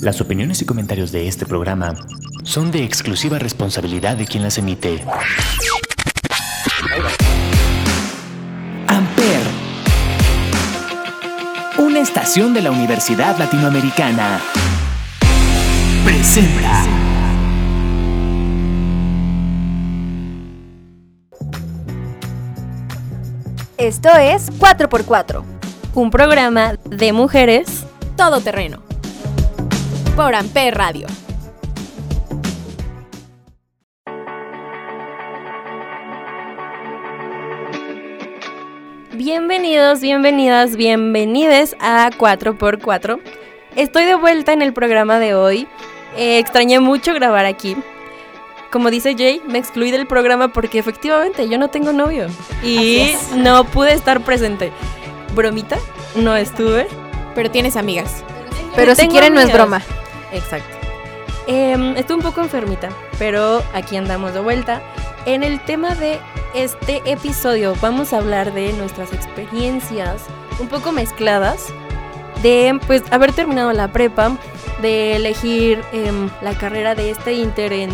Las opiniones y comentarios de este programa son de exclusiva responsabilidad de quien las emite. Amper, una estación de la Universidad Latinoamericana, presenta. Esto es 4x4, un programa de mujeres todoterreno. Por Amper Radio. Bienvenidos, bienvenidas, bienvenides a 4x4. Estoy de vuelta en el programa de hoy. Eh, extrañé mucho grabar aquí. Como dice Jay, me excluí del programa porque efectivamente yo no tengo novio y no pude estar presente. Bromita, no estuve. Pero tienes amigas. Pero si quieren no es broma. Exacto. Em, estuve un poco enfermita, pero aquí andamos de vuelta. En el tema de este episodio vamos a hablar de nuestras experiencias un poco mezcladas de pues haber terminado la prepa, de elegir em, la carrera de este inter en,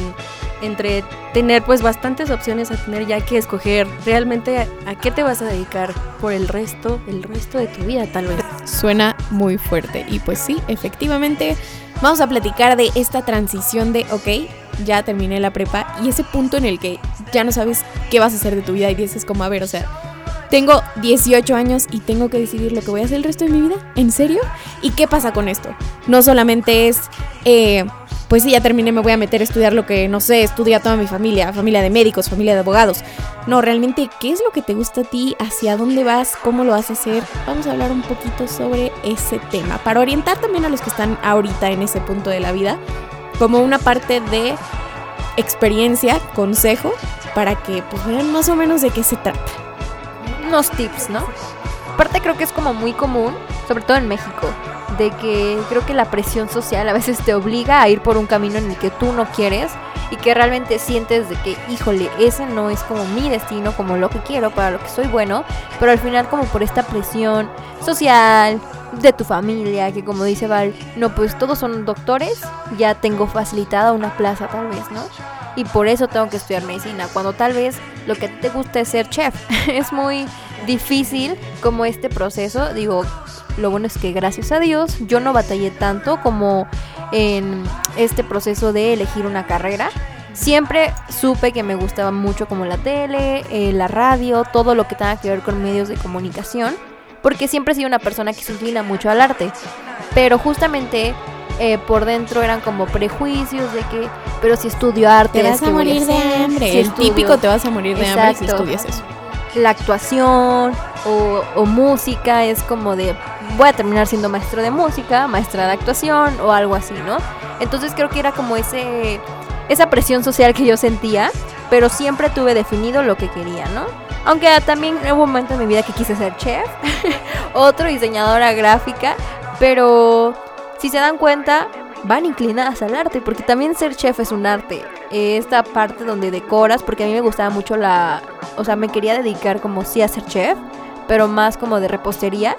entre tener pues bastantes opciones a tener ya que escoger realmente a, qué te vas a dedicar por el resto, el resto de tu vida tal vez. Suena muy fuerte y pues sí, efectivamente vamos a platicar de esta transición de, ok, ya terminé la prepa y ese punto en el que ya no sabes qué vas a hacer de tu vida y dices como, a ver, o sea, tengo 18 años y tengo que decidir lo que voy a hacer el resto de mi vida. ¿En serio? ¿Y qué pasa con esto? No solamente es, eh, pues sí, ya terminé, me voy a meter a estudiar lo que, no sé, estudia toda mi familia, familia de médicos, familia de abogados. No, realmente, ¿qué es lo que te gusta a ti? ¿Hacia dónde vas? ¿Cómo lo vas a hacer? Vamos a hablar un poquito sobre ese tema, para orientar también a los que están ahorita en ese punto de la vida, como una parte de experiencia, consejo, para que pues vean más o menos de qué se trata. Unos tips, ¿no? Aparte creo que es como muy común, sobre todo en México, de que creo que la presión social a veces te obliga a ir por un camino en el que tú no quieres y que realmente sientes de que, híjole, ese no es como mi destino, como lo que quiero, para lo que soy bueno, pero al final como por esta presión social, de tu familia, que como dice Val, no, pues todos son doctores, ya tengo facilitada una plaza tal vez, ¿no? Y por eso tengo que estudiar medicina, cuando tal vez lo que te gusta es ser chef. es muy difícil como este proceso, digo, lo bueno es que gracias a Dios yo no batallé tanto como en este proceso de elegir una carrera. Siempre supe que me gustaba mucho como la tele, eh, la radio, todo lo que tenga que ver con medios de comunicación, porque siempre he sido una persona que se inclina mucho al arte. Pero justamente eh, por dentro eran como prejuicios de que, pero si estudio arte, te vas a morir de hambre. el típico te vas a morir de hambre si estudias eso. La actuación o, música es como de voy a terminar siendo maestro de música, maestra de actuación o algo así, ¿no? Entonces creo que era como ese esa presión social que yo sentía, pero siempre tuve definido lo que quería, ¿no? Aunque también hubo un momento en mi vida que quise ser chef, otro diseñadora gráfica, pero si se dan cuenta, van inclinadas al arte, porque también ser chef es un arte. Esta parte donde decoras, porque a mí me gustaba mucho la, o sea, me quería dedicar como sí a ser chef, pero más como de repostería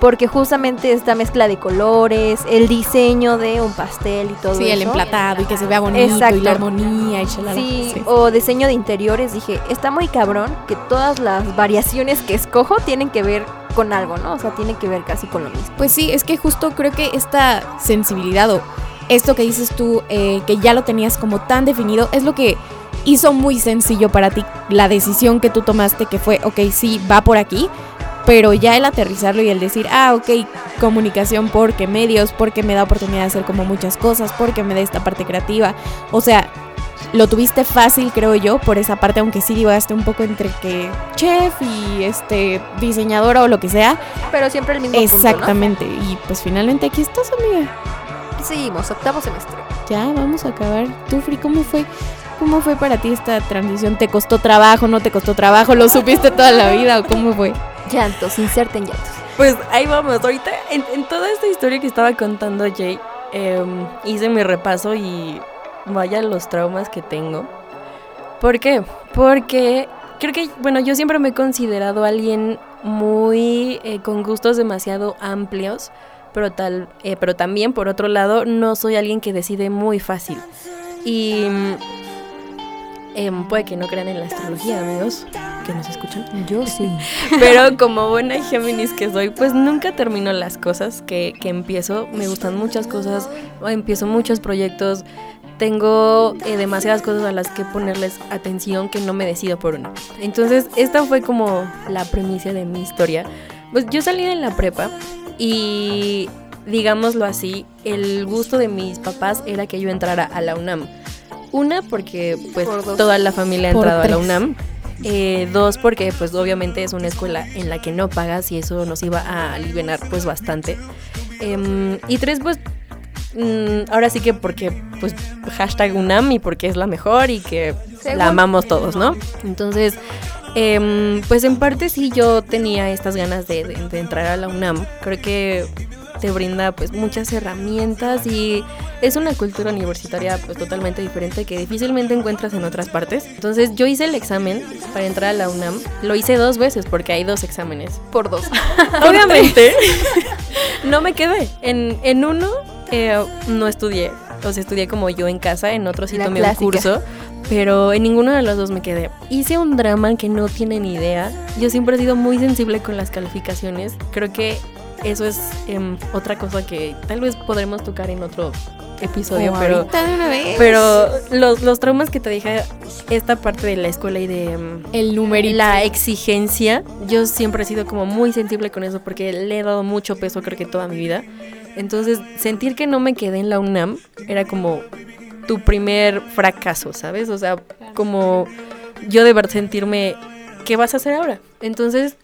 porque justamente esta mezcla de colores, el diseño de un pastel y todo sí, eso. el emplatado y que se vea bonito y la armonía y chalala. Sí, sí, o diseño de interiores, dije, está muy cabrón que todas las variaciones que escojo tienen que ver con algo, ¿no? O sea, tienen que ver casi con lo mismo. Pues sí, es que justo creo que esta sensibilidad o esto que dices tú, eh, que ya lo tenías como tan definido, es lo que hizo muy sencillo para ti la decisión que tú tomaste, que fue, ok, sí, va por aquí, pero ya el aterrizarlo y el decir, ah, ok, comunicación porque medios, porque me da oportunidad de hacer como muchas cosas, porque me da esta parte creativa, o sea, lo tuviste fácil, creo yo, por esa parte, aunque sí divaste un poco entre que chef y este diseñadora o lo que sea. Pero siempre el mismo. Exactamente. Y pues finalmente aquí estás, amiga. Seguimos, octavo semestre. Ya, vamos a acabar. Tú, Free, ¿cómo fue? ¿Cómo fue para ti esta transición? ¿Te costó trabajo? ¿No te costó trabajo? ¿Lo supiste toda la vida o cómo fue? Llantos, inserten llantos. Pues ahí vamos, ahorita en, toda esta historia que estaba contando Jay, em, hice mi repaso y vaya los traumas que tengo. ¿Por qué? Porque creo que, bueno, yo siempre me he considerado alguien muy eh, con gustos demasiado amplios, pero, tal, eh, pero también, por otro lado, no soy alguien que decide muy fácil. Y em, puede que no crean en la astrología, amigos, que nos escuchan. Yo sí. Pero como buena Géminis que soy, pues nunca termino las cosas que, que empiezo. Me gustan muchas cosas, empiezo muchos proyectos. Tengo eh, demasiadas cosas a las que ponerles atención que no me decido por una. Entonces, esta fue como la premisa de mi historia. Pues yo salí de la prepa y, digámoslo así, el gusto de mis papás era que yo entrara a la UNAM. Una, porque pues Por toda la familia ha entrado a la. UNAM. Eh, dos, porque pues obviamente es una escuela en la que no pagas y eso nos iba a aliviar pues bastante. Em, y tres, pues mm, ahora sí que porque pues hashtag UNAM y porque es la mejor y que Según- la amamos todos, ¿no? Entonces, em, pues en parte sí yo tenía estas ganas de, de- de entrar a la UNAM. Creo que te brinda pues muchas herramientas y es una cultura universitaria pues totalmente diferente que difícilmente encuentras en otras partes. Entonces yo hice el examen para entrar a la UNAM. Lo hice dos veces porque hay dos exámenes. Por dos. Obviamente no me quedé. En, en uno eh, no estudié. O sea, estudié como yo en casa, en otro sí La tomé un curso. Pero en ninguno de los dos me quedé. Hice un drama que no tienen idea. Yo siempre he sido muy sensible con las calificaciones. Creo que eso es em, otra cosa que tal vez podremos tocar en otro episodio. O pero de una vez. pero los, los traumas que te dije, esta parte de la escuela y de... em, el numerito. la exigencia, yo siempre he sido como muy sensible con eso porque le he dado mucho peso creo que toda mi vida. Entonces, sentir que no me quedé en la UNAM era como tu primer fracaso, ¿sabes? O sea, como yo de sentirme, ¿qué vas a hacer ahora? Entonces,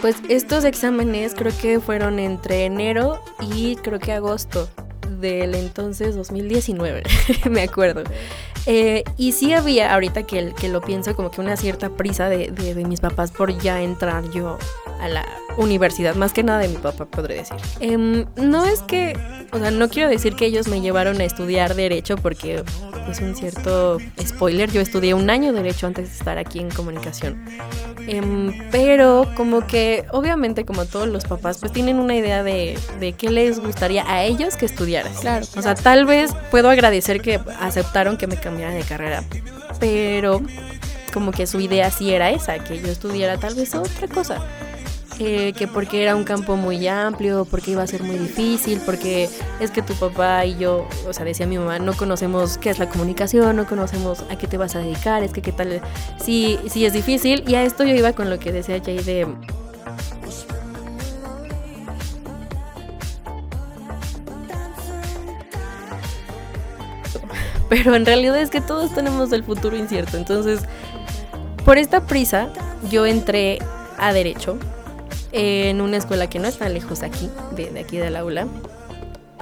pues estos exámenes creo que fueron entre enero y creo que agosto del entonces 2019, me acuerdo. Eh, y sí había, ahorita que, lo pienso, como que una cierta prisa de- de mis papás por ya entrar yo a la universidad, más que nada de mi papá, podré decir. Em, no es que, o sea, no quiero decir que ellos me llevaron a estudiar derecho porque es un cierto spoiler, yo estudié un año derecho antes de estar aquí en comunicación. Em, pero como que obviamente como todos los papás pues tienen una idea de, de qué les gustaría a ellos que estudiaras. Claro. O sea, tal vez puedo agradecer que aceptaron que me cambiara de carrera, pero como que su idea sí era esa, que yo estudiara tal vez otra cosa. Que porque era un campo muy amplio, porque iba a ser muy difícil, porque es que tu papá y yo, o sea, decía mi mamá, no conocemos qué es la comunicación, no conocemos a qué te vas a dedicar, es que qué tal, sí, sí es difícil. Y a esto yo iba con lo que decía Jay de... Pero en realidad es que todos tenemos el futuro incierto. Entonces, por esta prisa, yo entré a Derecho en una escuela que no está lejos aquí, de, de aquí del aula.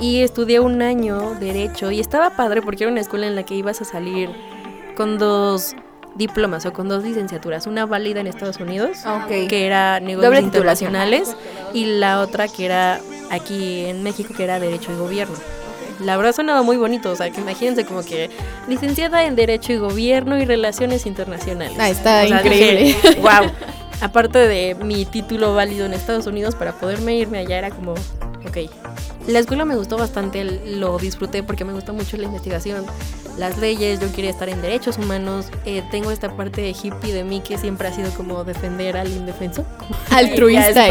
Y estudié un año Derecho y estaba padre porque era una escuela en la que ibas a salir con dos diplomas o con dos licenciaturas. Una válida en Estados Unidos, Ok. que era negocios Doble internacionales, y la otra que era aquí en México, que era Derecho y Gobierno. La verdad sonaba muy bonito, o sea, que imagínense como que licenciada en Derecho y Gobierno y Relaciones Internacionales. Ah, está O sea, increíble. dije, wow. Aparte de mi título válido en Estados Unidos, para poderme irme allá era como, ok. La escuela me gustó bastante, lo disfruté porque me gusta mucho la investigación, las leyes, yo quería estar en derechos humanos, eh, tengo esta parte de hippie de mí que siempre ha sido como defender al indefenso. Altruista.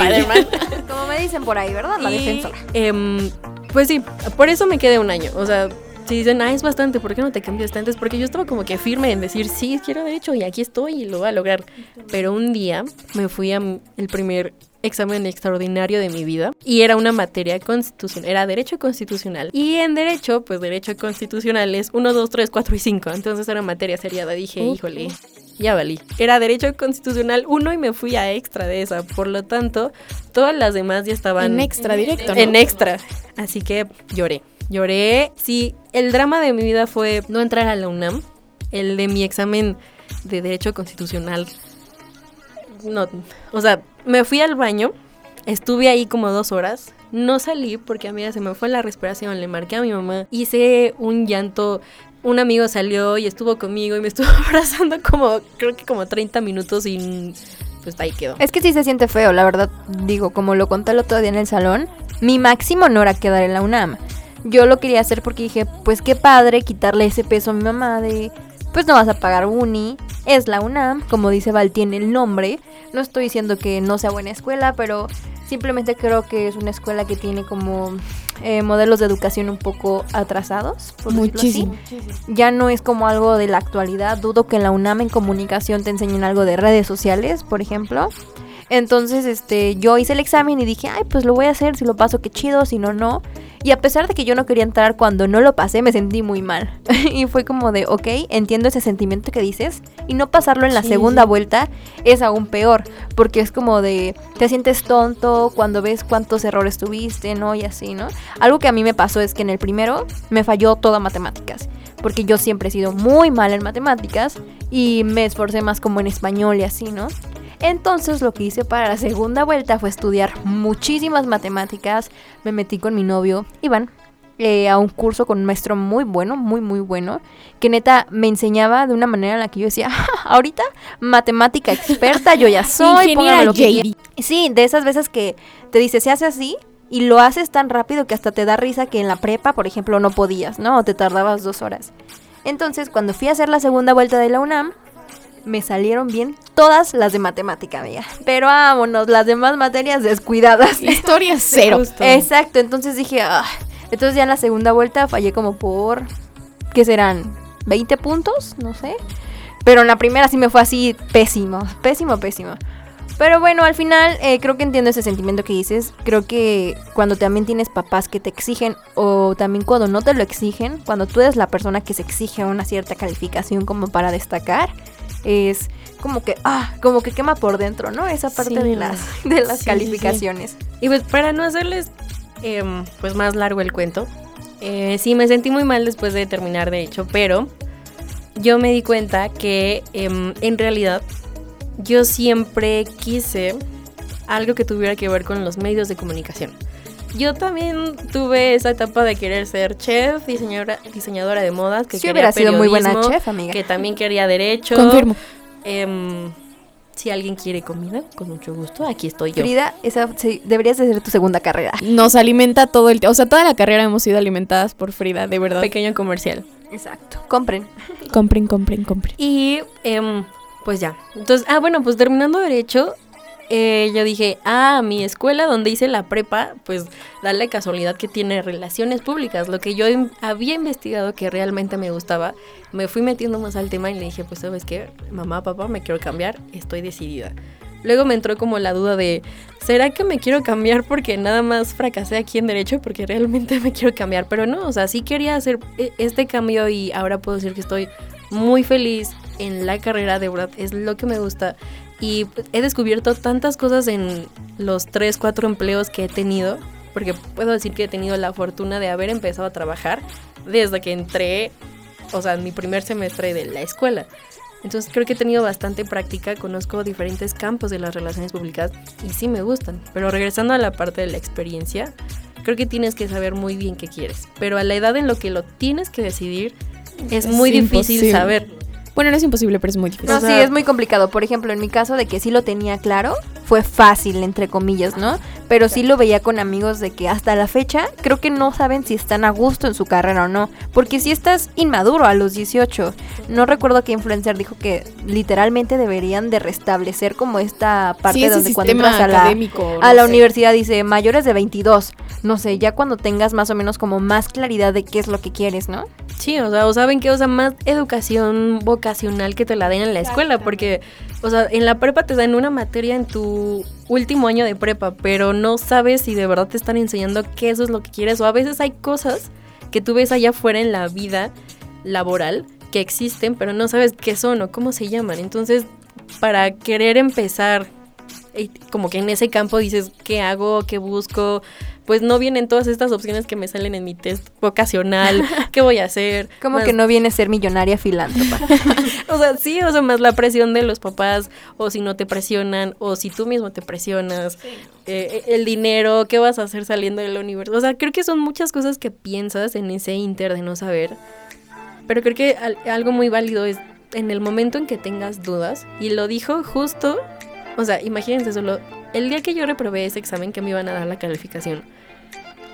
Como me dicen por ahí, ¿verdad? La Y, defensora. em, pues sí, por eso me quedé un año. O sea, si dicen, ah, es bastante, ¿por qué no te cambiaste antes? Porque yo estaba como que firme en decir, sí, quiero derecho y aquí estoy y lo voy a lograr. Pero un día me fui a m- el primer examen extraordinario de mi vida y era una materia constitucional, era derecho constitucional. Y en derecho, pues derecho constitucional es 1, 2, 3, 4 y 5. Entonces era materia seriada. Dije, híjole, ya valí. Era derecho constitucional 1 y me fui a extra de esa. Por lo tanto, todas las demás ya estaban En extra directo, ¿no? en extra. Así que lloré. Lloré. Sí, el drama de mi vida fue no entrar a la UNAM. El de mi examen de Derecho Constitucional. No, o sea, me fui al baño. Estuve ahí como dos horas. No salí porque a mí se me fue la respiración. Le marqué a mi mamá. Hice un llanto. Un amigo salió y estuvo conmigo y me estuvo abrazando como, creo que como 30 minutos sin, pues ahí quedó. Es que sí se siente feo, la verdad. Digo, como lo conté el otro día en el salón, mi máximo no era quedar en la UNAM. Yo lo quería hacer porque dije, pues qué padre quitarle ese peso a mi mamá de, pues no vas a pagar uni, es la UNAM, como dice Val, tiene el nombre. No estoy diciendo que no sea buena escuela, pero simplemente creo que es una escuela que tiene como eh, modelos de educación un poco atrasados. por decirlo así. Muchísimo. Ya no es como algo de la actualidad. Dudo que en la UNAM en comunicación te enseñen algo de redes sociales, por ejemplo. Entonces, este, yo hice el examen y dije, ay, pues lo voy a hacer, si lo paso, qué chido, si no, no. Y a pesar de que yo no quería entrar cuando no lo pasé, me sentí muy mal. y fue como de, ok, entiendo ese sentimiento que dices. Y no pasarlo en la Sí, segunda sí. vuelta es aún peor, porque es como de, te sientes tonto cuando ves cuántos errores tuviste, ¿no? Y así, ¿no? Algo que a mí me pasó es que en el primero me falló toda matemáticas, porque yo siempre he sido muy mal en matemáticas y me esforcé más como en español y así, ¿no? Entonces lo que hice para la segunda vuelta fue estudiar muchísimas matemáticas. Me metí con mi novio, Iván, eh, a un curso con un maestro muy bueno, muy, muy bueno, que neta me enseñaba de una manera en la que yo decía, "Ja, ahorita matemática experta, yo ya soy, póngame lo que JD. quiera". Sí, de esas veces que te dice, se hace así. Y lo haces tan rápido que hasta te da risa que en la prepa, por ejemplo, no podías, ¿no? O te tardabas dos horas. Entonces, cuando fui a hacer la segunda vuelta de la UNAM, me salieron bien todas las de matemática, amiga. Pero vámonos, las demás materias descuidadas. Historia cero. Justo. Exacto, entonces dije, ah. entonces ya en la segunda vuelta fallé como por, ¿qué serán? ¿20 puntos? No sé. Pero en la primera sí me fue así pésimo, pésimo, pésimo. Pero bueno, al final eh, creo que entiendo ese sentimiento que dices. Creo que cuando también tienes papás que te exigen o también cuando no te lo exigen, cuando tú eres la persona que se exige una cierta calificación como para destacar, es como que, ah, como que quema por dentro, ¿no? Esa parte Sí. de las, de las Sí, sí, sí. calificaciones. Y pues para no hacerles em, pues más largo el cuento, eh, sí me sentí muy mal después de terminar de hecho, pero yo me di cuenta que em, en realidad yo siempre quise algo que tuviera que ver con los medios de comunicación. Yo también tuve esa etapa de querer ser chef, diseñadora, diseñadora de modas, que Sí quería hubiera sido muy buena periodismo, chef, amiga. que también quería derecho. Confirmo. Em, si alguien quiere comida, con mucho gusto, aquí estoy yo. Frida, esa sí, deberías de ser tu segunda carrera. Nos alimenta todo el tiempo. O sea, toda la carrera hemos sido alimentadas por Frida, de verdad. Pequeño comercial. Exacto. Compren. Compren, compren, compren. Y em, pues ya. Entonces, ah, bueno, pues terminando derecho, eh, yo dije, ah, mi escuela donde hice la prepa, pues da la casualidad que tiene relaciones públicas, lo que yo había investigado que realmente me gustaba. Me fui metiendo más al tema y le dije, pues sabes qué, mamá, papá, me quiero cambiar, estoy decidida. Luego me entró como la duda de, ¿será que me quiero cambiar porque nada más fracasé aquí en derecho? Porque realmente me quiero cambiar, pero no, o sea, sí quería hacer e- este cambio y ahora puedo decir que estoy muy feliz en la carrera, de verdad, es lo que me gusta. Y he descubierto tantas cosas en los 3, 4 empleos que he tenido, porque puedo decir que he tenido la fortuna de haber empezado a trabajar desde que entré, o sea, en mi primer semestre de la escuela. Entonces creo que he tenido bastante práctica, conozco diferentes campos de las relaciones públicas y sí me gustan. Pero regresando a la parte de la experiencia, creo que tienes que saber muy bien qué quieres. Pero a la edad en lo que lo tienes que decidir, es Es muy difícil saber. Bueno, no es imposible, pero es muy difícil. No, O sí, es muy complicado. Por ejemplo, en mi caso de que sí lo tenía claro, fue fácil, entre comillas, ¿no? Pero sí lo veía con amigos de que hasta la fecha creo que no saben si están a gusto en su carrera o no. Porque si estás inmaduro a los 18, no recuerdo qué influencer dijo que literalmente deberían de restablecer como esta parte sí, ese donde cuando entras a la, académico. a la sé. universidad dice mayores de 22. No sé, ya cuando tengas más o menos como más claridad de qué es lo que quieres, ¿no? Sí, o sea, o saben que, o sea, más educación vocacional que te la den en la escuela, porque, o sea, en la prepa te dan una materia en tu último año de prepa, pero no sabes si de verdad te están enseñando que eso es lo que quieres, o a veces hay cosas que tú ves allá afuera en la vida laboral que existen, pero no sabes qué son o cómo se llaman. Entonces, para querer empezar, eh, como que en ese campo dices, ¿qué hago? ¿Qué busco? Pues no vienen todas estas opciones que me salen en mi test vocacional. ¿Qué voy a hacer? Como que no viene a ser millonaria filántropa. O sea, sí, o sea, más la presión de los papás, o si no te presionan, o si tú mismo te presionas, eh, el dinero, qué vas a hacer saliendo del universo. O sea, creo que son muchas cosas que piensas en ese inter de no saber. Pero creo que al- algo muy válido es en el momento en que tengas dudas, y lo dijo justo o sea, imagínense solo, el día que yo reprobé ese examen que me iban a dar la calificación,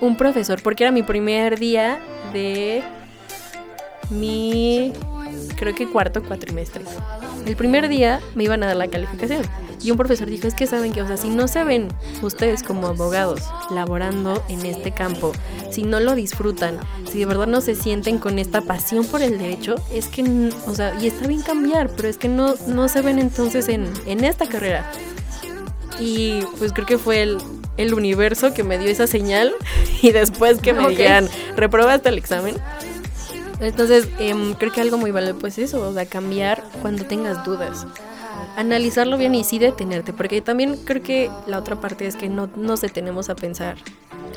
un profesor, porque era mi primer día de mi, creo que cuarto cuatrimestre. El primer día me iban a dar la calificación. Y un profesor dijo, es que saben que, o sea, si no se ven ustedes como abogados laborando en este campo, si no lo disfrutan, si de verdad no se sienten con esta pasión por el derecho, es que, o sea, y está bien cambiar, pero es que no, no se ven entonces en, en esta carrera. Y pues creo que fue el, el universo que me dio esa señal y después que me digan, reprobaste el examen. Entonces, em, creo que algo muy valioso pues eso, o sea, cambiar cuando tengas dudas. Analizarlo bien y sí detenerte, porque también creo que la otra parte es que no nos detenemos a pensar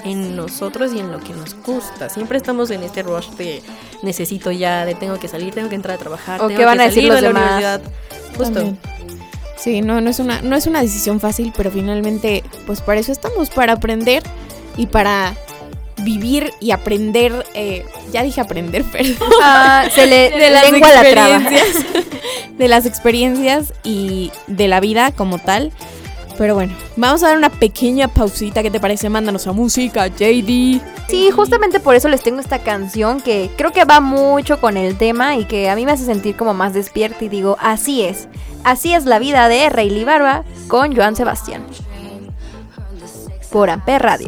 en nosotros y en lo que nos gusta. Siempre estamos en este rush de necesito ya, de tengo que salir, tengo que entrar a trabajar, o tengo qué van que a decir salir los de la universidad. Justo. También. Sí, no, no es una, no es una decisión fácil, pero finalmente, pues para eso estamos, para aprender y para vivir y aprender. eh, ya dije aprender, pero Ah, se le de las lengua la traba. de las experiencias y de la vida como tal. Pero bueno, vamos a dar una pequeña pausita. ¿Qué te parece? Mándanos a música, JD. Sí, justamente por eso les tengo esta canción que creo que va mucho con el tema y que a mí me hace sentir como más despierta y digo, así es. Así es la vida de Rayleigh Barba con Joan Sebastián. Por Amper Radio.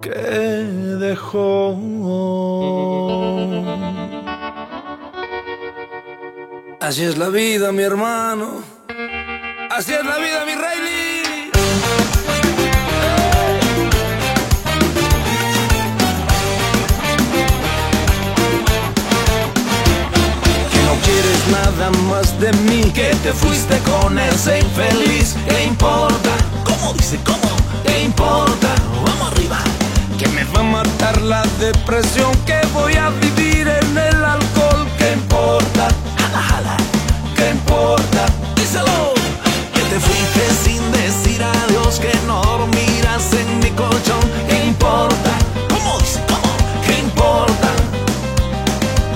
que dejó. Así es la vida, mi hermano. Así es la vida, mi no quieres nada más de mí. Que te fuiste con ese infeliz. ¿Qué importa? ¿Cómo dice? ¿Cómo? ¿Qué importa? Vamos arriba. Que me va a matar la depresión. Que voy a vivir en el alcohol. ¿Qué importa? Jala, jala. ¿Qué importa? Díselo. Que te fuiste sin decir adiós. Que no dormirás en mi colchón. ¿Qué importa? ¿Cómo dice? ¿Cómo? ¿Qué importa?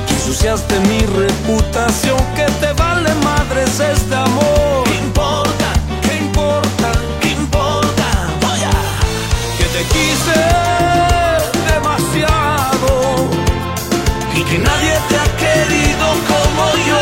Que ensuciaste mi reputación, que te vale madres este amor. ¿Qué importa? ¿Qué importa? ¿Qué importa? Voy a que te quise que nadie te ha querido como yo.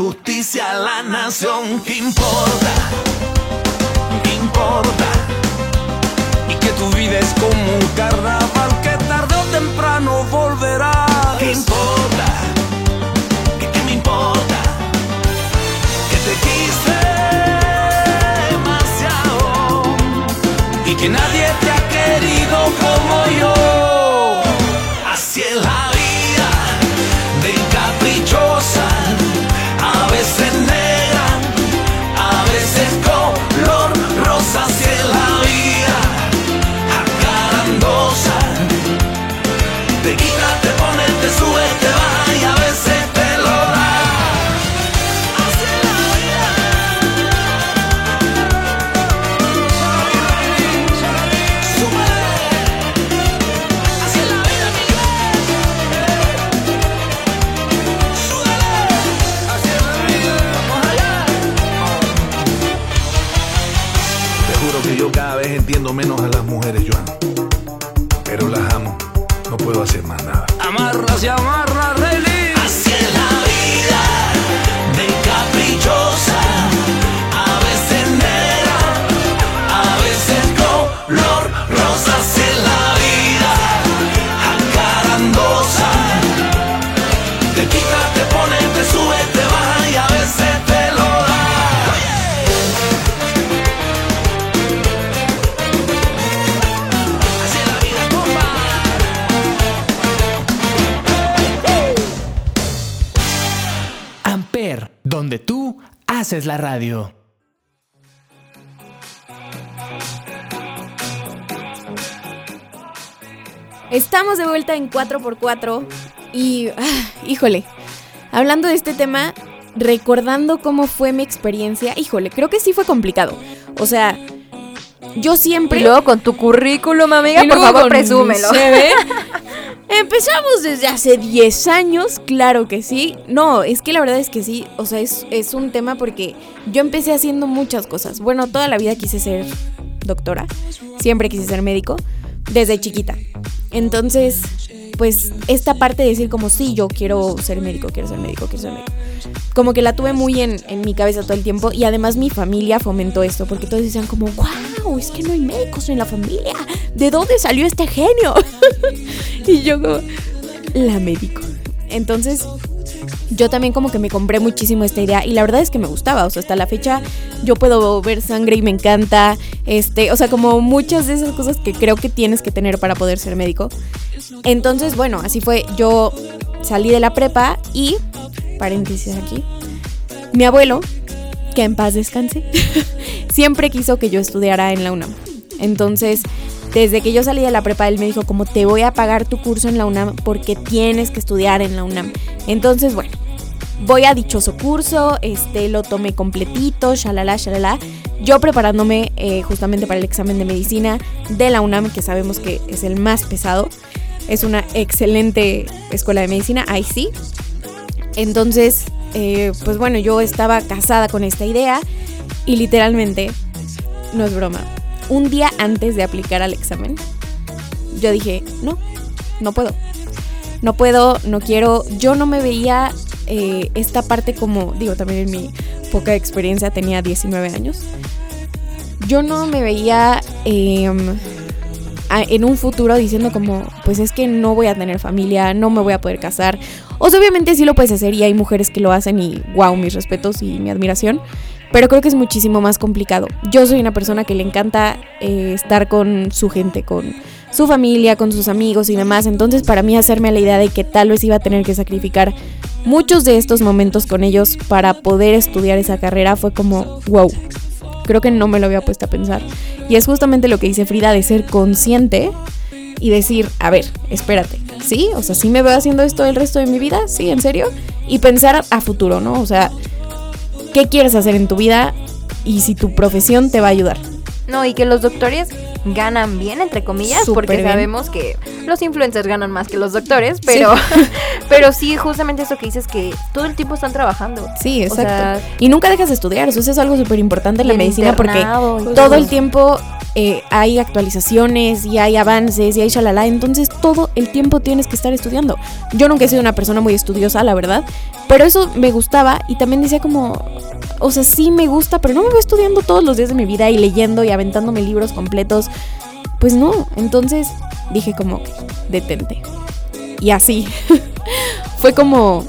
Justicia cada vez entiendo menos a las mujeres, Joan. Pero las amo. No puedo hacer más nada. Amarras y amarras, Rayleigh. Haces la radio. Estamos de vuelta en 4x4 y, ah, híjole, hablando de este tema, recordando cómo fue mi experiencia, híjole, creo que sí fue complicado. O sea, yo siempre... Y luego con tu currículum, amiga, Y por luego favor, con presúmelo. CV. Empezamos desde hace 10 años, claro que sí. No, es que la verdad es que sí, o sea, es, es un tema porque yo empecé haciendo muchas cosas. Bueno, toda la vida quise ser doctora, siempre quise ser médico, desde chiquita. Entonces, pues esta parte de decir como, sí, yo quiero ser médico, quiero ser médico, quiero ser médico. Como que la tuve muy en, en mi cabeza todo el tiempo y además mi familia fomentó esto, porque todos decían como, wow, es que no hay médicos en la familia, ¿de dónde salió este genio? y yo como, la médico. Entonces, yo también como que me compré muchísimo esta idea y la verdad es que me gustaba, o sea, hasta la fecha yo puedo ver sangre y me encanta, este, o sea, como muchas de esas cosas que creo que tienes que tener para poder ser médico. Entonces, bueno, así fue, yo salí de la prepa y, paréntesis aquí, mi abuelo, que en paz descanse, siempre quiso que yo estudiara en la UNAM. Entonces, desde que yo salí de la prepa, él me dijo como te voy a pagar tu curso en la UNAM porque tienes que estudiar en la UNAM. Entonces, bueno, voy a dichoso curso, este, lo tomé completito, shalala, shalala. Yo preparándome eh, justamente para el examen de medicina de la UNAM, que sabemos que es el más pesado. Es una excelente escuela de medicina, ahí sí. Entonces, eh, pues bueno, yo estaba casada con esta idea y literalmente, no es broma, un día antes de aplicar al examen, yo dije, no, no puedo. No puedo, no quiero. Yo no me veía eh, esta parte como, digo, también en mi poca experiencia, tenía 19 años. Yo no me veía em, en un futuro diciendo como, pues es que no voy a tener familia, no me voy a poder casar. O sea, obviamente sí lo puedes hacer y hay mujeres que lo hacen y wow, mis respetos y mi admiración. Pero creo que es muchísimo más complicado. Yo soy una persona que le encanta eh, estar con su gente, con su familia, con sus amigos y demás. Entonces para mí hacerme la idea de que tal vez iba a tener que sacrificar muchos de estos momentos con ellos para poder estudiar esa carrera fue como, wow, creo que no me lo había puesto a pensar. Y es justamente lo que dice Frida de ser consciente y decir, a ver, espérate, ¿sí? O sea, ¿sí me veo haciendo esto el resto de mi vida? ¿Sí? ¿En serio? Y pensar a futuro, ¿no? O sea, ¿qué quieres hacer en tu vida? Y si tu profesión te va a ayudar. No, y que los doctores ganan bien, entre comillas, Súper porque bien. sabemos que los influencers ganan más que los doctores, pero sí, pero sí justamente eso que dices que todo el tiempo están trabajando. Sí, O exacto. sea, y nunca dejas de estudiar, eso es algo súper importante en la medicina porque todo el tiempo eh, hay actualizaciones y hay avances y hay shalala, entonces todo el tiempo tienes que estar estudiando. Yo nunca he sido una persona muy estudiosa, la verdad, pero eso me gustaba y también decía como, o sea, sí me gusta, pero no me veo estudiando todos los días de mi vida y leyendo y aventándome libros completos. Pues no, entonces dije como, detente. Y así, fue como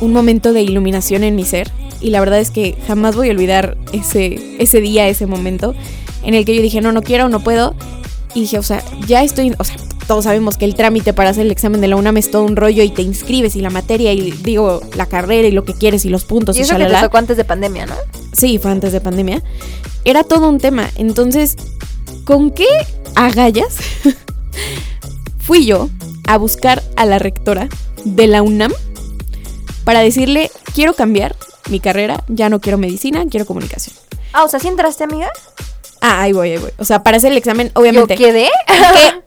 un momento de iluminación en mi ser y la verdad es que jamás voy a olvidar ese, ese día, ese momento en el que yo dije, no, no quiero, no puedo. Y dije, o sea, ya estoy, o sea, todos sabemos que el trámite para hacer el examen de la UNAM es todo un rollo y te inscribes y la materia y digo, la carrera y lo que quieres y los puntos Y y, eso que te tocó antes de pandemia, ¿no? Sí, fue antes de pandemia. Era todo un tema. Entonces, ¿con qué agallas fui yo a buscar a la rectora de la UNAM para decirle, quiero cambiar mi carrera, ya no quiero medicina, quiero comunicación? Ah, o sea, ¿sí entraste, amiga? Ah, ahí voy, ahí voy. O sea, para hacer el examen, Yo obviamente. quedé. ¿Qué?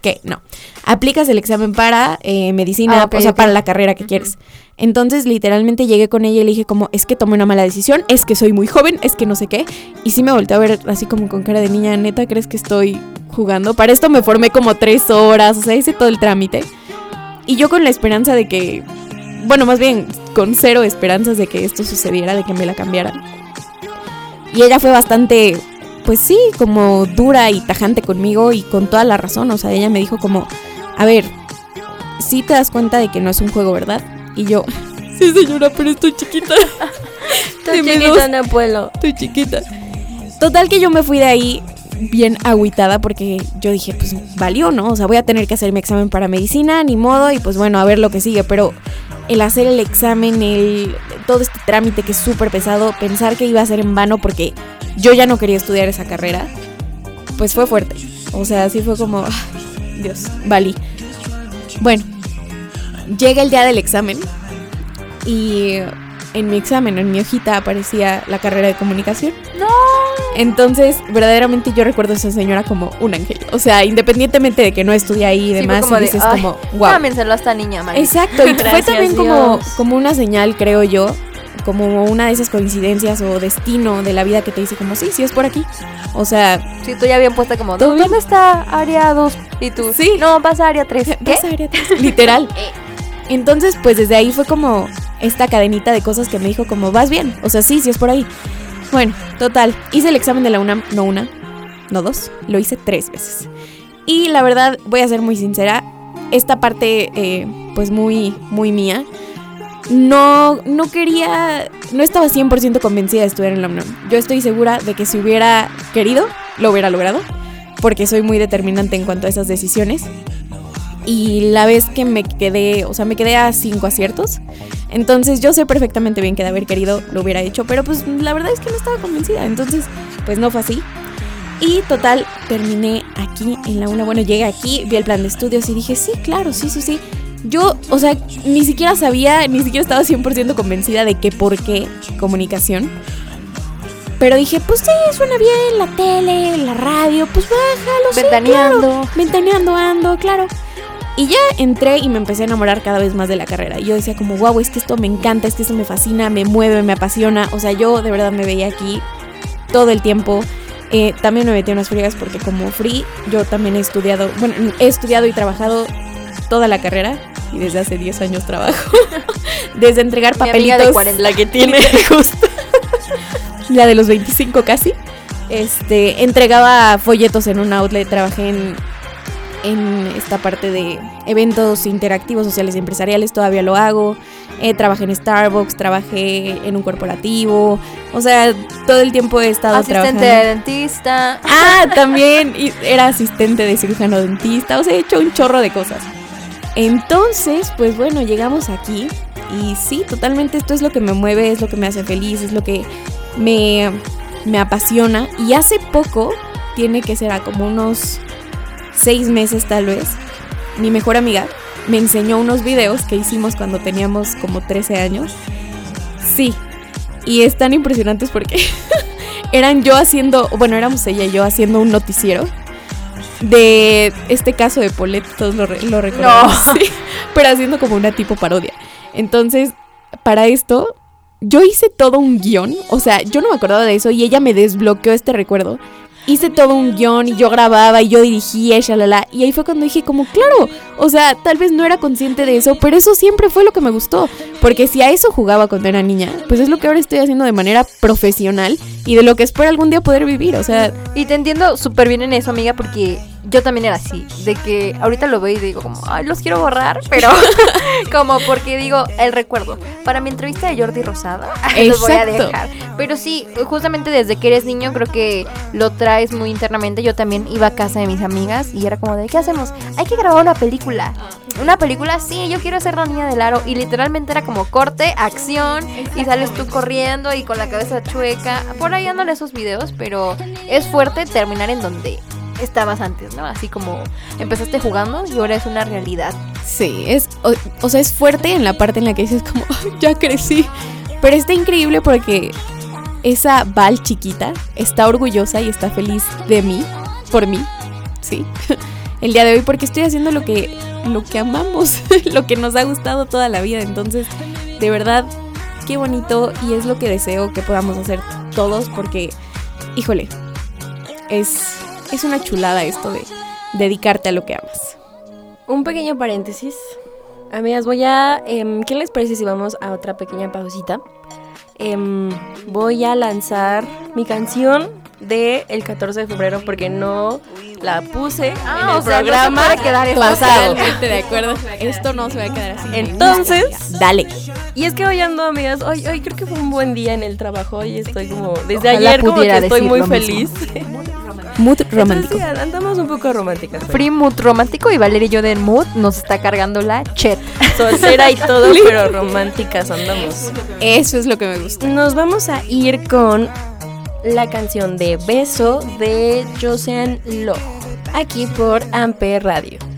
¿Qué? No. Aplicas el examen para eh, medicina, Ah, o sea, para la carrera que quieres. Entonces literalmente llegué con ella y le dije como, es que tomé una mala decisión, es que soy muy joven, es que no sé qué. Y sí me volteé a ver así como con cara de niña, neta, ¿crees que estoy jugando? Para esto me formé como tres horas, o sea, hice todo el trámite. Y yo con la esperanza de que, bueno, más bien con cero esperanzas de que esto sucediera, de que me la cambiaran. Y ella fue bastante, pues sí, como dura y tajante conmigo y con toda la razón. O sea, ella me dijo como, a ver, sí te das cuenta de que no es un juego, ¿verdad? Y yo, sí señora, pero estoy chiquita. Estoy chiquita, dos. no puedo. Estoy chiquita. Total que yo me fui de ahí bien agüitada porque yo dije, pues valió, ¿no? O sea, voy a tener que hacer mi examen para medicina, ni modo, y pues bueno, a ver lo que sigue. Pero el hacer el examen, el todo este trámite que es súper pesado, pensar que iba a ser en vano porque yo ya no quería estudiar esa carrera, pues fue fuerte. O sea, así fue como, ah, Dios, valí. Bueno, llega el día del examen y en mi examen, en mi hojita, aparecía la carrera de comunicación. No. Entonces, verdaderamente yo recuerdo a esa señora como un ángel. O sea, independientemente de que no estudié ahí y Sí, demás, como y dices "Ay, como, wow. Dámenselo a esta niña, María. Exacto, y fue también como, Dios. como una señal, creo yo, como una de esas coincidencias o destino de la vida que te dice como, sí, sí es por aquí. O sea, Sí, tú ya bien puesta como, ¿Todo ¿dónde está área 2? Y tú, Sí. no, vas a área 3. ¿Qué? vas a área tres, literal. Entonces, pues desde ahí fue como esta cadenita de cosas que me dijo como, vas bien. O sea, sí, sí es por ahí. Bueno, total, hice el examen de la UNAM, no una, no dos, lo hice tres veces. Y la verdad, voy a ser muy sincera, esta parte, eh, pues muy, muy mía, no, no quería, no estaba 100% convencida de estudiar en la UNAM. Yo estoy segura de que si hubiera querido, lo hubiera logrado, porque soy muy determinante en cuanto a esas decisiones. Y la vez que me quedé, o sea, me quedé a cinco aciertos. Entonces yo sé perfectamente bien que de haber querido lo hubiera hecho, pero pues la verdad es que no estaba convencida. Entonces, pues no fue así. Y total, terminé aquí en la una. Bueno, llegué aquí, vi el plan de estudios y dije, sí, claro, sí, sí, sí. Yo, o sea, ni siquiera sabía, ni siquiera estaba 100% convencida de que por qué comunicación. Pero dije, pues sí, suena bien, la tele, la radio, pues bájalo, sí, Ventaneando. claro. Ventaneando ando, claro. Y ya entré y me empecé a enamorar cada vez más de la carrera. Y yo decía como, wow, es que esto me encanta, es que esto me fascina, me mueve, me apasiona. O sea, yo de verdad me veía aquí todo el tiempo. Eh, también me metí en unas friegas porque como free, yo también he estudiado, bueno, he estudiado y trabajado toda la carrera. Y desde hace 10 años trabajo. desde entregar Mi amiga de papelitos. 40. La que tiene justo. la de los 25 casi. Este, entregaba folletos en un outlet, trabajé en, en esta parte de eventos interactivos sociales y empresariales, todavía lo hago. Eh, trabajé en Starbucks, trabajé en un corporativo. O sea, todo el tiempo he estado Asistente trabajando. de dentista. Ah, también era asistente de cirujano dentista, o sea, he hecho un chorro de cosas. Entonces, pues bueno, llegamos aquí y sí, totalmente esto es lo que me mueve, es lo que me hace feliz, es lo que me, me apasiona. Y hace poco, tiene que ser a como unos seis meses tal vez, mi mejor amiga me enseñó unos videos que hicimos cuando teníamos como 13 años. Sí, y están impresionantes porque eran yo haciendo, bueno, éramos ella y yo haciendo un noticiero de este caso de Polet, todos lo, lo recordamos, sí, pero haciendo como una tipo parodia. Entonces, para esto, yo hice todo un guion, o sea, yo no me acordaba de eso y ella me desbloqueó este recuerdo. Hice todo un guion y yo grababa y yo dirigía y shalala. Y ahí fue cuando dije como, claro, o sea, tal vez no era consciente de eso, pero eso siempre fue lo que me gustó. Porque si a eso jugaba cuando era niña, pues es lo que ahora estoy haciendo de manera profesional y de lo que espero algún día poder vivir. O sea, Y te entiendo súper bien en eso, amiga, porque yo también era así. De que ahorita lo veo y digo como, ay, los quiero borrar, pero como porque digo, el recuerdo. Para mi entrevista de Jordi Rosada, los voy a dejar. Pero sí, justamente desde que eres niño creo que lo traes muy internamente. Yo también iba a casa de mis amigas y era como de, ¿qué hacemos? Hay que grabar una película. Una película, sí, yo quiero ser la niña del aro. Y literalmente era como corte, acción, y sales tú corriendo y con la cabeza chueca. Por ahí andan esos videos, pero es fuerte terminar en donde estabas antes, ¿no? Así como empezaste jugando y ahora es una realidad. Sí, es, o, sea, es fuerte en la parte en la que dices como, "Ay, ya crecí. Pero está increíble porque esa Val chiquita está orgullosa y está feliz de mí, por mí, sí. El día de hoy porque estoy haciendo lo que lo que amamos, lo que nos ha gustado toda la vida. Entonces, de verdad, qué bonito y es lo que deseo que podamos hacer todos porque, híjole, es, es una chulada esto de dedicarte a lo que amas. Un pequeño paréntesis. Amigas, voy a... em, ¿Qué les parece si vamos a otra pequeña pausita? Em, voy a lanzar mi canción del el 14 de febrero porque no la puse Ah, en el o sea, no se programa puede quedar pasado. De acuerdo. Esto no se va a quedar así. Entonces, dale. Y es que hoy ando, amigas, hoy, hoy creo que fue un buen día en el trabajo y estoy como, desde Ojalá ayer como que estoy muy feliz. Mood romántico. Entonces, sí, andamos un poco románticas. hoy. Free mood romántico y Valeria y yo de mood nos está cargando la chet. Soltera y todo, pero románticas andamos. Eso es lo que me gusta. Nos vamos a ir con la canción de Beso de Josean Lo, aquí por Amper Radio.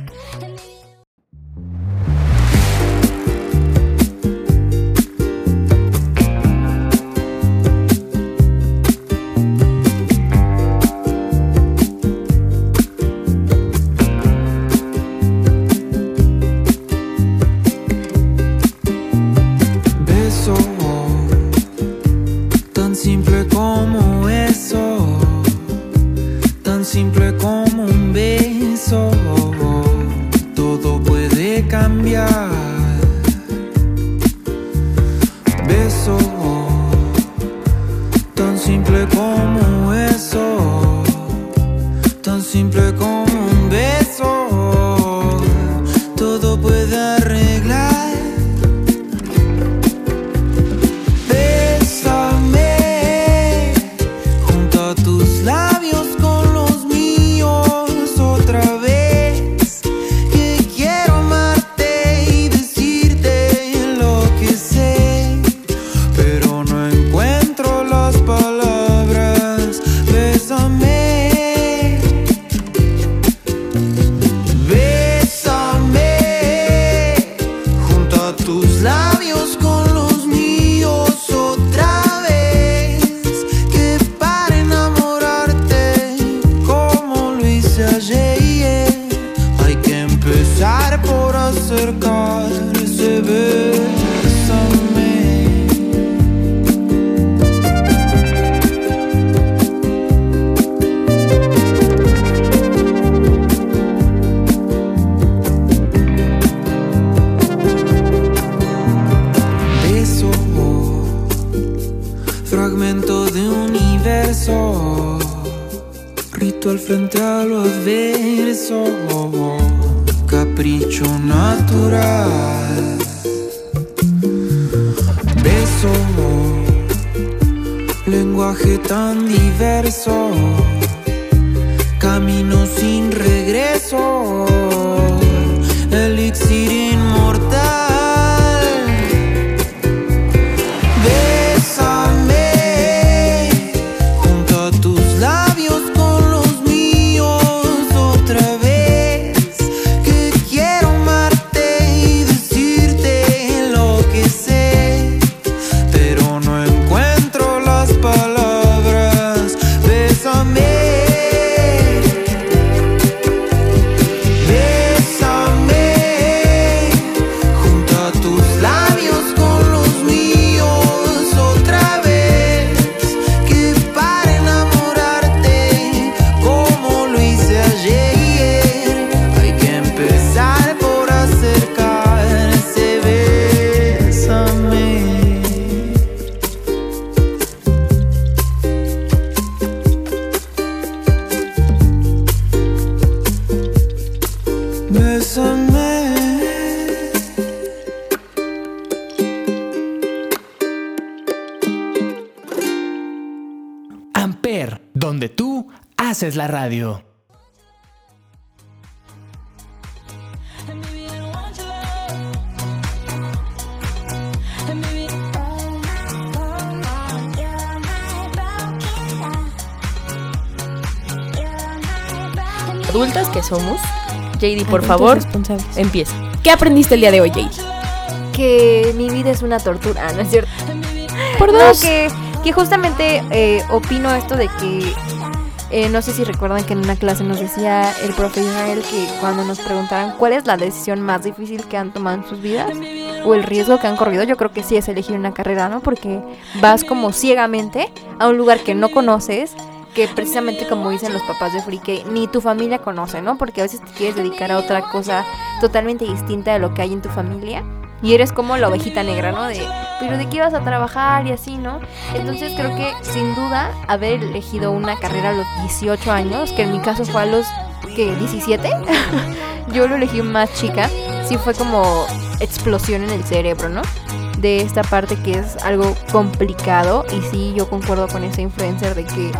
Capricho natural. Beso, lenguaje tan diverso, camino haces la radio. Adultas que somos, JD, por favor, empieza. ¿Qué aprendiste el día de hoy, Jade? Que mi vida es una tortura, ¿no es cierto? Por No, dos. que, que justamente eh, opino esto de que Eh, no sé si recuerdan que en una clase nos decía el profe Israel que cuando nos preguntaran cuál es la decisión más difícil que han tomado en sus vidas o el riesgo que han corrido, yo creo que sí es elegir una carrera, ¿no? Porque vas como ciegamente a un lugar que no conoces, que precisamente como dicen los papás de Frique, ni tu familia conoce, ¿no? Porque a veces te quieres dedicar a otra cosa totalmente distinta de lo que hay en tu familia. Y eres como la ovejita negra, ¿no? De, pero de qué ibas a trabajar y así, ¿no? Entonces creo que sin duda haber elegido una carrera a los 18 años, que en mi caso fue a los, ¿qué? 17. Yo lo elegí más chica. Sí fue como explosión en el cerebro, ¿no? De esta parte que es algo complicado. Y sí, yo concuerdo con ese influencer de que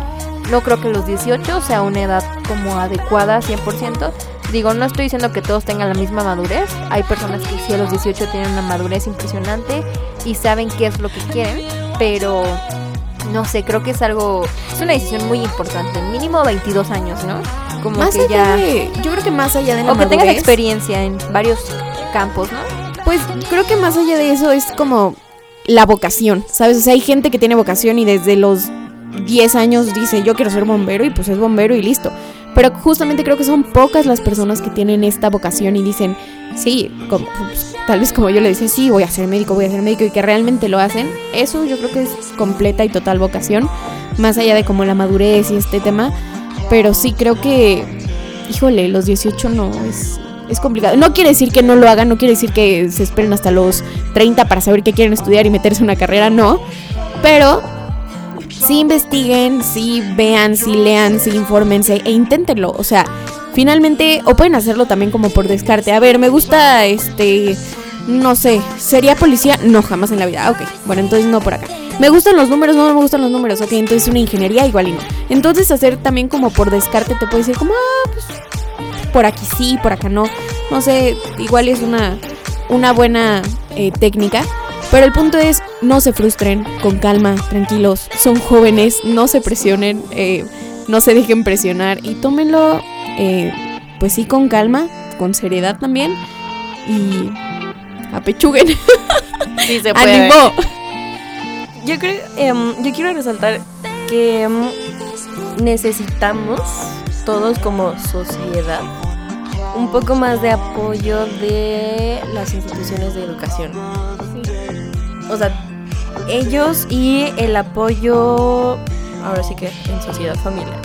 no creo que los 18 sea una edad como adecuada 100%. Digo, no estoy diciendo que todos tengan la misma madurez. Hay personas que sí a los 18 tienen una madurez impresionante y saben qué es lo que quieren, pero no sé, creo que es algo, es una decisión muy importante. Mínimo 22 años, ¿no? Como Más que allá ya... de- yo creo que más allá de la O que tengas experiencia en varios campos, ¿no? Pues creo que más allá de eso es como la vocación, ¿sabes? O sea, hay gente que tiene vocación y desde los 10 años dice yo quiero ser bombero y pues es bombero y listo. Pero justamente creo que son pocas las personas que tienen esta vocación y dicen, sí, como- pues, tal vez como yo le decía, sí, voy a ser médico, voy a ser médico y que realmente lo hacen. Eso yo creo que es completa y total vocación, más allá de como la madurez y este tema. Pero sí creo que, híjole, los 18 no es, es complicado. No quiere decir que no lo hagan, no quiere decir que se esperen hasta los 30 para saber qué quieren estudiar y meterse en una carrera, no. Pero sí investiguen, sí vean, sí lean, sí infórmense e inténtenlo. O sea, finalmente, o pueden hacerlo también como por descarte. A ver, me gusta este. No sé, ¿sería policía? No, jamás en la vida. Ah, Ok, bueno, entonces no por acá. ¿Me gustan los números? No, no me gustan los números. Ok, entonces una ingeniería igual y no. Entonces hacer también como por descarte te puede decir como, ah, pues por aquí sí, por acá no. No sé, igual es una, una buena eh, técnica. Pero el punto es, no se frustren, con calma, tranquilos. Son jóvenes, no se presionen, eh, no se dejen presionar y tómenlo, eh, pues sí, con calma, con seriedad también. Y apechuguen. Sí, se puede. ¡Ánimo! Yo creo, em, yo quiero resaltar que em, necesitamos todos como sociedad un poco más de apoyo de las instituciones de educación. O sea, ellos y el apoyo, ahora sí que en sociedad familiar.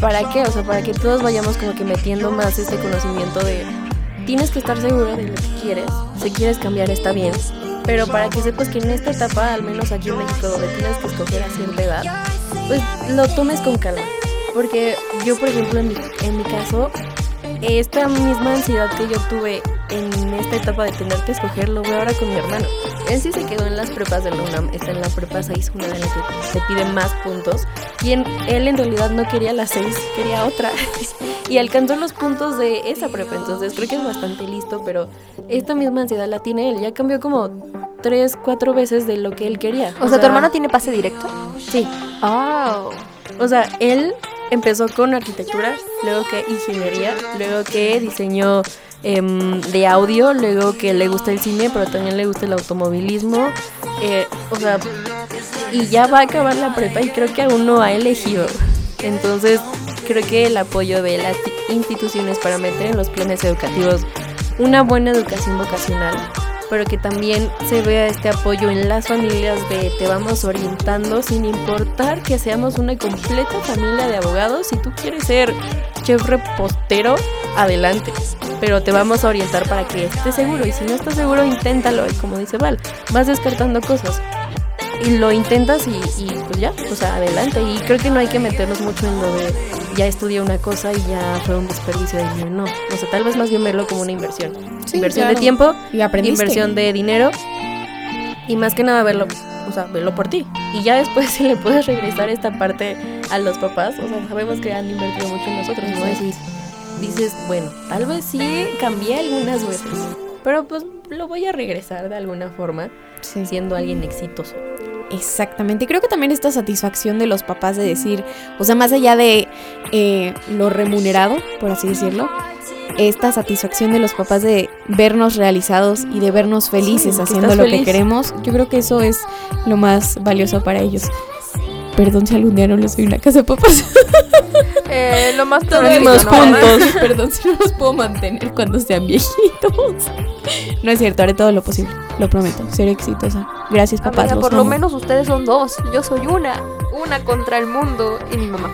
¿Para qué? O sea, para que todos vayamos como que metiendo más este conocimiento de tienes que estar seguro de lo que quieres. Si quieres cambiar está bien. Pero para que sepas que en esta etapa, al menos aquí en México, donde tienes que escoger a cierta edad, pues lo tomes con calma. Porque yo, por ejemplo, en mi, en mi caso, esta misma ansiedad que yo tuve en esta etapa de tener que escoger, lo veo ahora con mi hermano. Él sí se quedó en las prepas de la UNAM, está en la prepa 6, una de las que te piden más puntos. Y en- él en realidad no quería la 6, quería otra. y alcanzó los puntos de esa prepa, entonces creo que es bastante listo, pero esta misma ansiedad la tiene él. Ya cambió como 3, 4 veces de lo que él quería. O sea, ¿tu hermano tiene pase directo? Sí. Oh. O sea, él empezó con arquitectura, luego que ingeniería, luego que diseño em, de audio, luego que le gusta el cine, pero también le gusta el automovilismo. eh, o sea, y ya va a acabar la prepa y creo que aún no ha elegido. Entonces, creo que el apoyo de las instituciones para meter en los planes educativos una buena educación vocacional, pero que también se vea este apoyo en las familias de te vamos orientando sin importar que seamos una completa familia de abogados. Si tú quieres ser chef repostero, adelante. Pero te vamos a orientar para que estés seguro. Y si no estás seguro, inténtalo. Y como dice Val, vas descartando cosas. Y lo intentas y, y, pues ya, o sea, adelante. Y creo que no hay que meternos mucho en lo de ya estudié una cosa y ya fue un desperdicio de dinero. No, o sea, tal vez más bien verlo como una inversión. Sí, inversión claro. de tiempo, Y aprendiste. inversión de dinero y más que nada verlo, o sea, verlo por ti. Y ya después si le puedes regresar esta parte a los papás, o sea, sabemos que han invertido mucho en nosotros, ¿no? Decís, dices, bueno, tal vez sí cambié algunas veces, pero pues lo voy a regresar de alguna forma Sí. siendo alguien exitoso. Exactamente. Creo que también esta satisfacción de los papás de decir, o sea, más allá de eh, lo remunerado, por así decirlo, esta satisfacción de los papás de vernos realizados y de vernos felices haciendo lo que queremos, yo creo que eso es lo más valioso para ellos. Perdón si algún día no les doy una casa de papás. Eh, lo más Todos juntos. Perdón si no los puedo mantener cuando sean viejitos. No es cierto, haré todo lo posible. Lo prometo. Seré exitosa. Gracias, papás. Amiga, por lo menos ustedes son dos. Yo soy una. Una contra el mundo y mi mamá.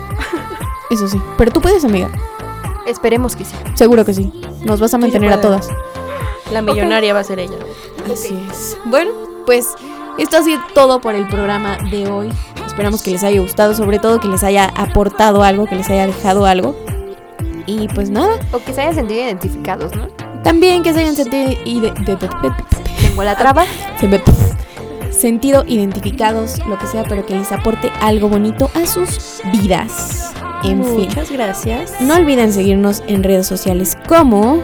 Eso sí. Pero tú puedes, amiga. Esperemos que sí. Seguro que sí. Nos vas a mantener a todas. La millonaria va a ser ella. Así es. Bueno, pues esto ha sido todo por el programa de hoy. Esperamos que les haya gustado, sobre todo que les haya aportado algo, que les haya dejado algo. Y pues nada, O que se hayan sentido identificados, ¿no? también que se hayan sentido, ide- de- de- de- Tengo la traba. se me- sentido identificados, lo que sea, pero que les aporte algo bonito a sus vidas. En fin. Muchas gracias. No olviden seguirnos en redes sociales como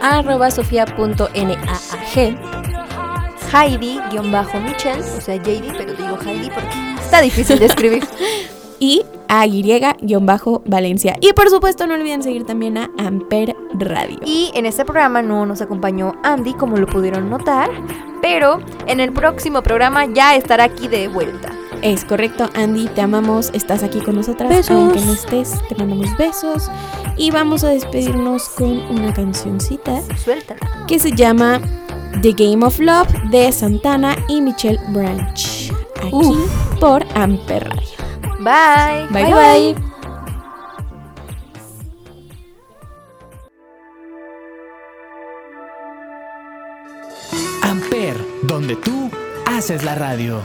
Arroba sofía.naag. Heidi-Michel, o sea, JD, pero digo Heidi porque está difícil de escribir. y a Y-Valencia. Y por supuesto no olviden seguir también a Amper Radio. Y en este programa no nos acompañó Andy, como lo pudieron notar, pero en el próximo programa ya estará aquí de vuelta. Es correcto, Andy, te amamos, estás aquí con nosotras, Besos. aunque no estés, te mandamos besos. Y vamos a despedirnos con una cancioncita Suéltala. que se llama The Game of Love de Santana y Michelle Branch. Aquí por Amper Radio. Bye. bye. bye. Amper, donde tú haces la radio.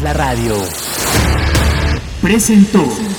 La radio. Presentó.